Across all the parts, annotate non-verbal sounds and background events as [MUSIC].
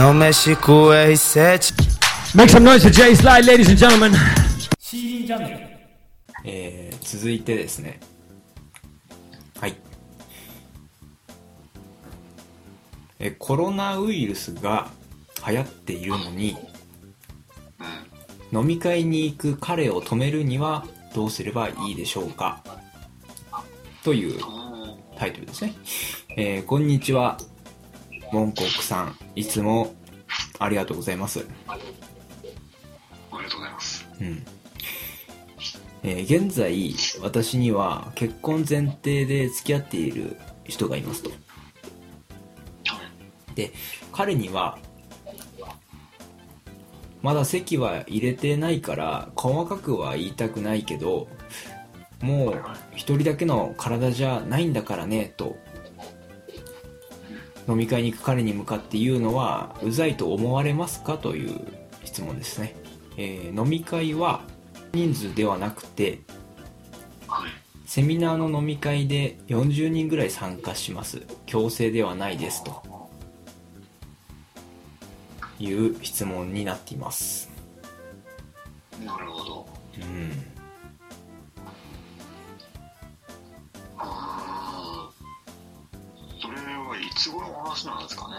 No Mexico, he said. Make some noise for Jay Slide, ladies and gentlemen. えー、続いてですね。はい。えーコロナウイルスが流行っているのに飲み会に行く彼を止めるにはどうすればいいでしょうか？というタイトルですね、えーこんにちは。モンコックさん。いつもありがとうございますありがとうございます。うんえー現在私には結婚前提で付き合っている人がいますとはい。で彼にはまだ籍は入れてないから細かくは言いたくないけどもう一人だけの体じゃないんだからねと飲み会に行く彼に向かって言うのはうざいと思われますか？という質問ですね、えー飲み会は人数ではなくてはい。セミナーの飲み会で40人ぐらい参加します。強制ではないですと。いう質問になっています。なるほど。うん話なんですかね。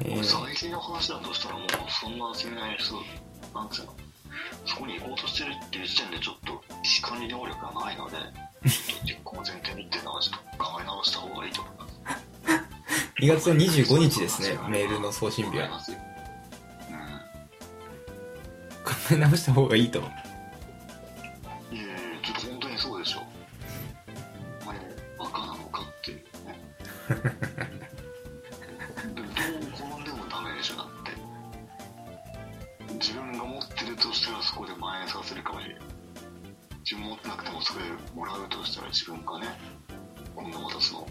えー最近の話だとしたらもうそんな知らない人、なんつうの、そこに行こうとしてるっていう時点でちょっと管理能力がないので、ちょっと結婚を前提にっていうのはちょっと考え直した方がいいと思います。2月の25日ですねメールの送信日はん。考え直した方がいいといやいやちょっと本当にそうでしょ。もらうとしたら自分がね、今度またその、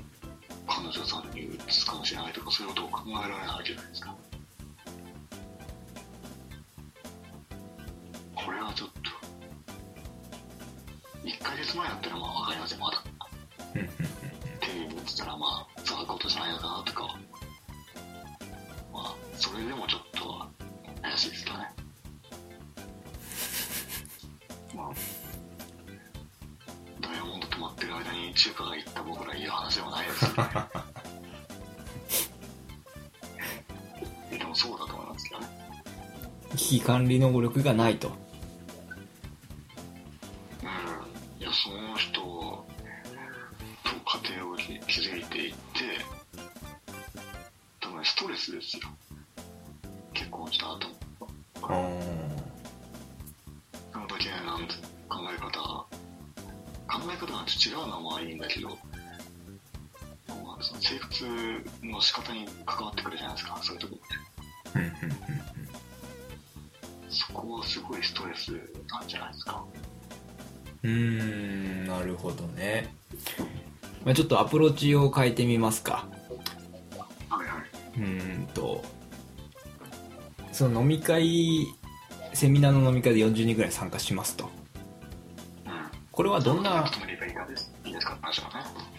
彼女さんに移すかもしれないとか、そういうことを考えられないじゃないですか。これはちょっと、1ヶ月前だったらまあわかりません、まだ。テレビ見てたらまあ、そういうことじゃないのかなとか。まあ、それでもちょっと怪しいですかね。まあ、間に中華が行った僕らいい話ではないですよね。[LAUGHS] でもそうだと思いますけどね。危機管理能力がないと。うん、いやその人と家庭を築いていって多分ストレスですよ。結婚した後。うその時ねなんて考え方考え方なんて違うのはまあいいんだけど、まあ、その生活の仕方に関わってくるじゃないですかそういうとこってんそこはすごいストレスなんじゃないですか。うーんなるほどね、まあ、ちょっとアプローチを変えてみますか。はいはい。うーんと。その飲み会セミナーの飲み会で40人ぐらい参加しますと。うんこれはどんな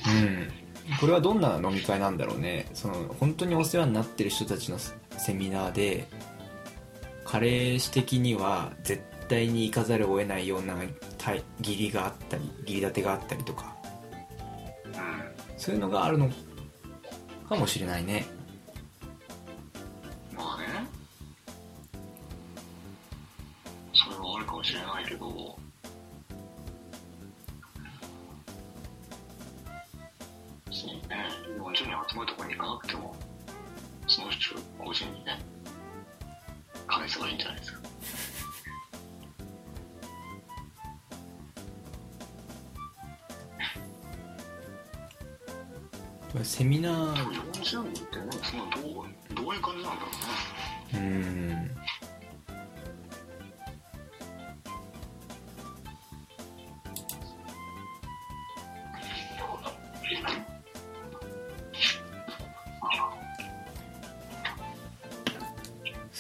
うん。これはどんな飲み会なんだろうね。その本当にお世話になってる人たちのセセミナーで彼氏的には絶対に行かざるを得ないような対義理があったり義理立てがあったりとか。うん。そういうのがあるのかもしれないね別にね、40人集まるところに行かなくても、その人個人にね、返せばいいんじゃないですか。セミナー40人ってね、そんな。どう、どういう感じなんだろうね。うーん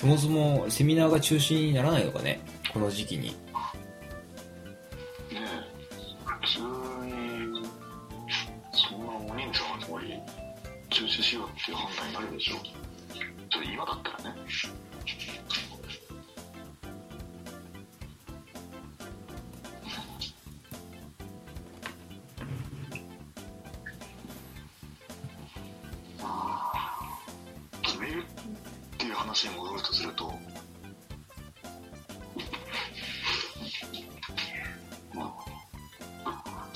そもそもセミナーが中止にならないのかね？この時期に。ね、普通に、そんな大人数の集まり、中止しようっていう判断になるでしょう。ちょっと今今だったらね。話に戻るとするとまあ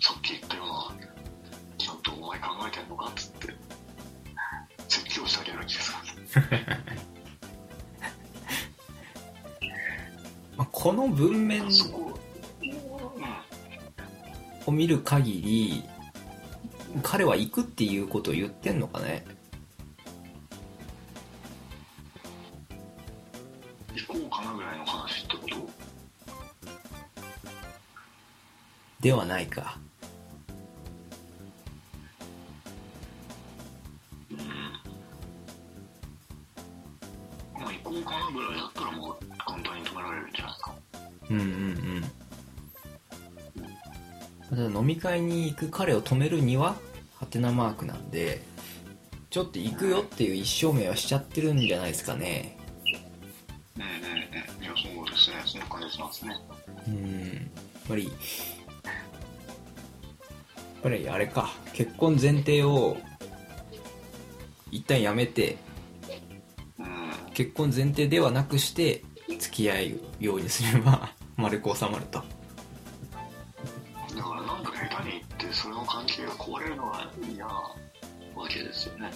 さっき言ったようなちゃんとお前考えてんのかっつって説教してあげる気がす [LAUGHS] まあ、この文面を見る限り彼は行くっていうことを言ってんのかね行こうかなぐらいの話ってこと？ではないか。まあ行こうかなぐらいだったらもう簡単に止められるんじゃないか？うんうんうん。ただ飲み会に行く彼を止めるにはハテナマークなんでちょっと行くよっていう意思表明はしちゃってるんじゃないですかねますね。うん。やっぱりやっぱりあれか。結婚前提を一旦やめてうん結婚前提ではなくして付き合うようにすれば [LAUGHS] 丸く収まると。だからなんか下手に言ってそれの関係が壊れるのが嫌なわけですよね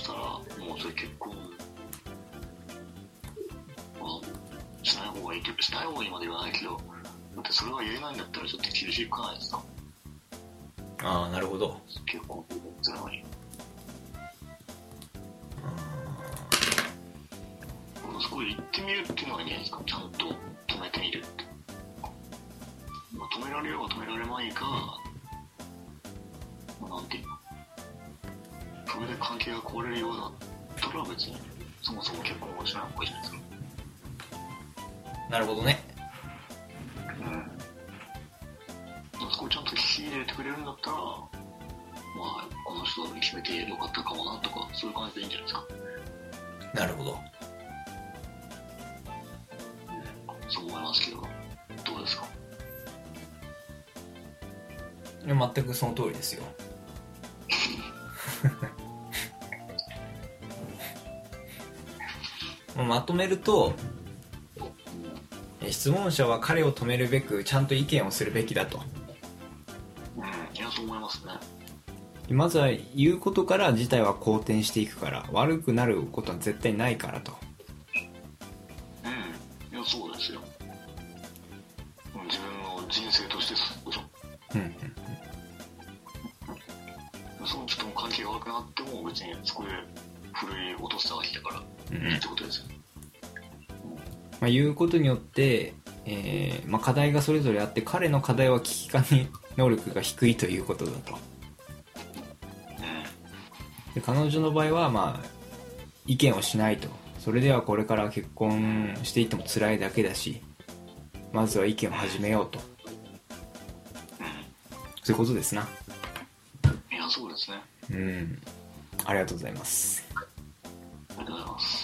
したらもうそれ結婚はしない方がいいってしない方がいいまで言わないけどだってそれが言えないんだったらちょっと厳しくないですか？ああなるほど。結婚するのにそこで行ってみるっていうのがいいんじゃないですか？ちゃんと止めてみるって、まあ、止められようが止められまいか、まあ、なんていうの？それで関係が壊れるようだったら別にそもそも結婚をしない方がいいじゃないですか。なるほどね。うん。そこをちゃんと聞き入れてくれるんだったらまあこの人に決めてよかったかもなとかそういう感じでいいんじゃないですか。なるほど。そう思いますけどどうですか？いや全くその通りですよ [LAUGHS] まとめるとえ質問者は彼を止めるべくちゃんと意見をするべきだと。うんいやそう思いますね。まずは言うことから事態は好転していくから悪くなることは絶対ないからと。うんいやそうですよ。うん自分の人生としてそうでしょ。うんうんその人との関係が悪くなっても別にそこで振り落としたわけだからうん。ってことですよ。まあ、言うことによって、えーまあ、課題がそれぞれあって彼の課題は危機管理能力が低いということだと。で彼女の場合はまあ意見をしないと。それではこれから結婚していっても辛いだけだしまずは意見を始めようと。そういうことですな。うんいやそうですね。うん。ありがとうございます something else.